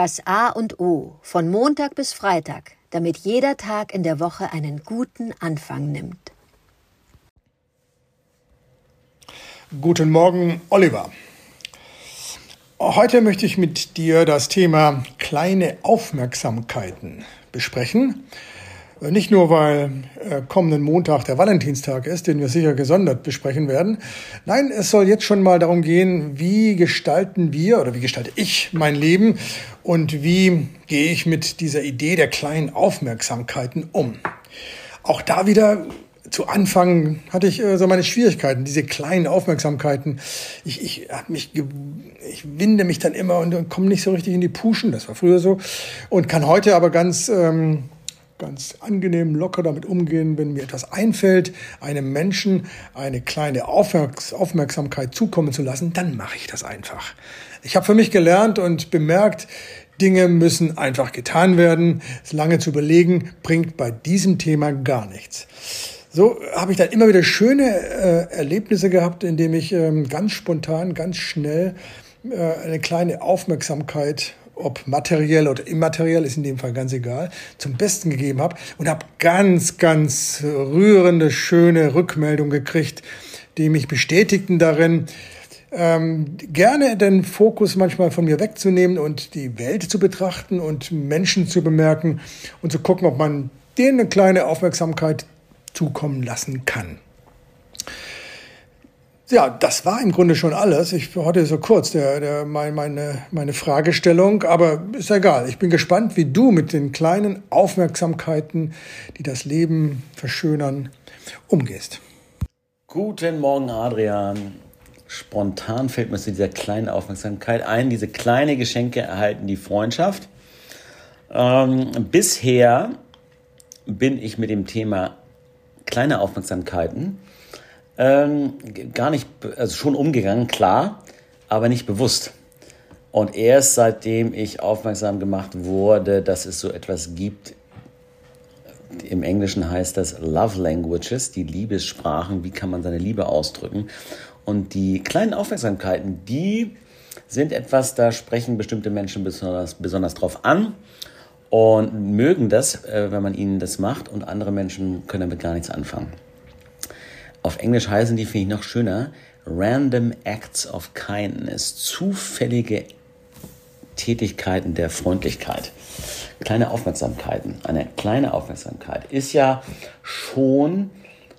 Das A und O von Montag bis Freitag, damit jeder Tag in der Woche einen guten Anfang nimmt. Guten Morgen, Oliver. Heute möchte ich mit dir das Thema kleine Aufmerksamkeiten besprechen. Nicht nur, weil äh, kommenden Montag der Valentinstag ist, den wir sicher gesondert besprechen werden. Nein, es soll jetzt schon mal darum gehen, wie gestalten wir oder wie gestalte ich mein Leben und wie gehe ich mit dieser Idee der kleinen Aufmerksamkeiten um. Auch da wieder zu Anfang hatte ich äh, so meine Schwierigkeiten, diese kleinen Aufmerksamkeiten. Ich, ich, hab mich, ich winde mich dann immer und, und komme nicht so richtig in die Puschen. Das war früher so und kann heute aber ganz ähm, ganz angenehm, locker damit umgehen, wenn mir etwas einfällt, einem Menschen eine kleine Aufmerksamkeit zukommen zu lassen, dann mache ich das einfach. Ich habe für mich gelernt und bemerkt, Dinge müssen einfach getan werden. Es lange zu überlegen, bringt bei diesem Thema gar nichts. So habe ich dann immer wieder schöne äh, Erlebnisse gehabt, indem ich ähm, ganz spontan, ganz schnell äh, eine kleine Aufmerksamkeit ob materiell oder immateriell, ist in dem Fall ganz egal, zum Besten gegeben habe und habe ganz, ganz rührende, schöne Rückmeldungen gekriegt, die mich bestätigten darin, ähm, gerne den Fokus manchmal von mir wegzunehmen und die Welt zu betrachten und Menschen zu bemerken und zu gucken, ob man denen eine kleine Aufmerksamkeit zukommen lassen kann. Ja, das war im Grunde schon alles. Ich hatte so kurz der, der, meine, meine Fragestellung, aber ist egal. Ich bin gespannt, wie du mit den kleinen Aufmerksamkeiten, die das Leben verschönern, umgehst. Guten Morgen, Adrian. Spontan fällt mir zu dieser kleinen Aufmerksamkeit ein. Diese kleine Geschenke erhalten die Freundschaft. Ähm, bisher bin ich mit dem Thema kleine Aufmerksamkeiten ähm, gar nicht, also schon umgegangen, klar, aber nicht bewusst. Und erst seitdem ich aufmerksam gemacht wurde, dass es so etwas gibt, im Englischen heißt das Love Languages, die Liebessprachen, wie kann man seine Liebe ausdrücken. Und die kleinen Aufmerksamkeiten, die sind etwas, da sprechen bestimmte Menschen besonders, besonders drauf an und mögen das, äh, wenn man ihnen das macht und andere Menschen können damit gar nichts anfangen. Auf Englisch heißen die, finde ich noch schöner, Random Acts of Kindness, zufällige Tätigkeiten der Freundlichkeit. Kleine Aufmerksamkeiten. Eine kleine Aufmerksamkeit ist ja schon,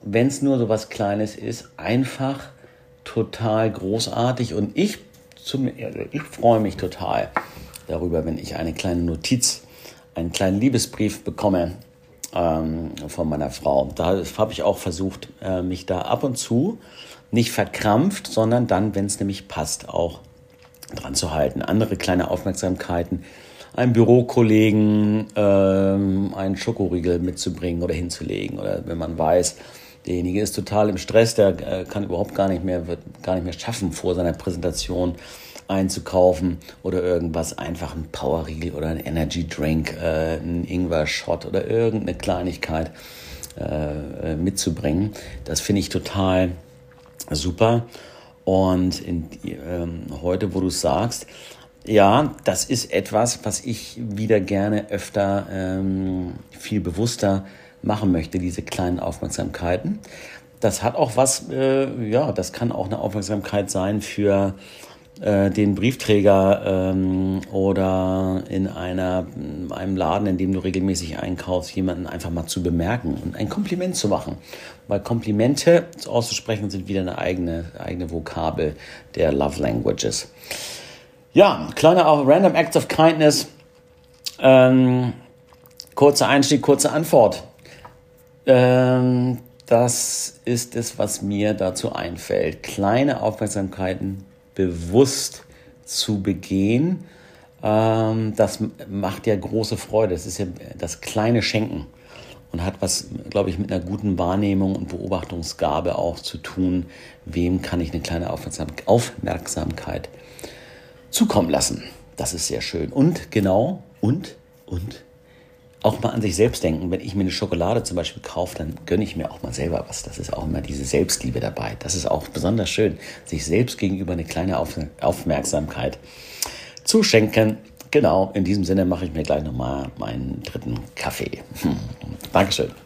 wenn es nur so was Kleines ist, einfach total großartig und ich, zum, ich freue mich total darüber, wenn ich eine kleine Notiz, einen kleinen Liebesbrief bekomme ähm, von meiner Frau. Da habe ich auch versucht, äh, mich da ab und zu nicht verkrampft, sondern dann, wenn es nämlich passt, auch dran zu halten. Andere kleine Aufmerksamkeiten, einem Bürokollegen ähm, einen Schokoriegel mitzubringen oder hinzulegen oder wenn man weiß, derjenige ist total im Stress, der äh, kann überhaupt gar nicht mehr, wird gar nicht mehr schaffen vor seiner Präsentation einzukaufen oder irgendwas, einfach ein Powerriegel oder ein Energy Drink, äh, ein Ingwer-Shot oder irgendeine Kleinigkeit äh, mitzubringen. Das finde ich total super. Und in, ähm, heute, wo du sagst, ja, das ist etwas, was ich wieder gerne öfter ähm, viel bewusster machen möchte, diese kleinen Aufmerksamkeiten. Das hat auch was, äh, ja, das kann auch eine Aufmerksamkeit sein für äh, den Briefträger ähm, oder in einer, einem Laden, in dem du regelmäßig einkaufst, jemanden einfach mal zu bemerken und ein Kompliment zu machen. Weil Komplimente auszusprechen sind wieder eine eigene, eigene Vokabel der Love Languages. Ja, kleiner Random Acts of Kindness. Ähm, kurzer Einstieg, kurze Antwort. Ähm, das ist es, was mir dazu einfällt. Kleine Aufmerksamkeiten bewusst zu begehen, ähm, das macht ja große Freude. Das ist ja das kleine Schenken und hat was, glaube ich, mit einer guten Wahrnehmung und Beobachtungsgabe auch zu tun. Wem kann ich eine kleine Aufmerksamkeit zukommen lassen? Das ist sehr schön. Und genau, und, und, auch mal an sich selbst denken. Wenn ich mir eine Schokolade zum Beispiel kaufe, dann gönne ich mir auch mal selber was. Das ist auch immer diese Selbstliebe dabei. Das ist auch besonders schön, sich selbst gegenüber eine kleine Aufmerksamkeit zu schenken. Genau, in diesem Sinne mache ich mir gleich nochmal meinen dritten Kaffee. Hm. Dankeschön.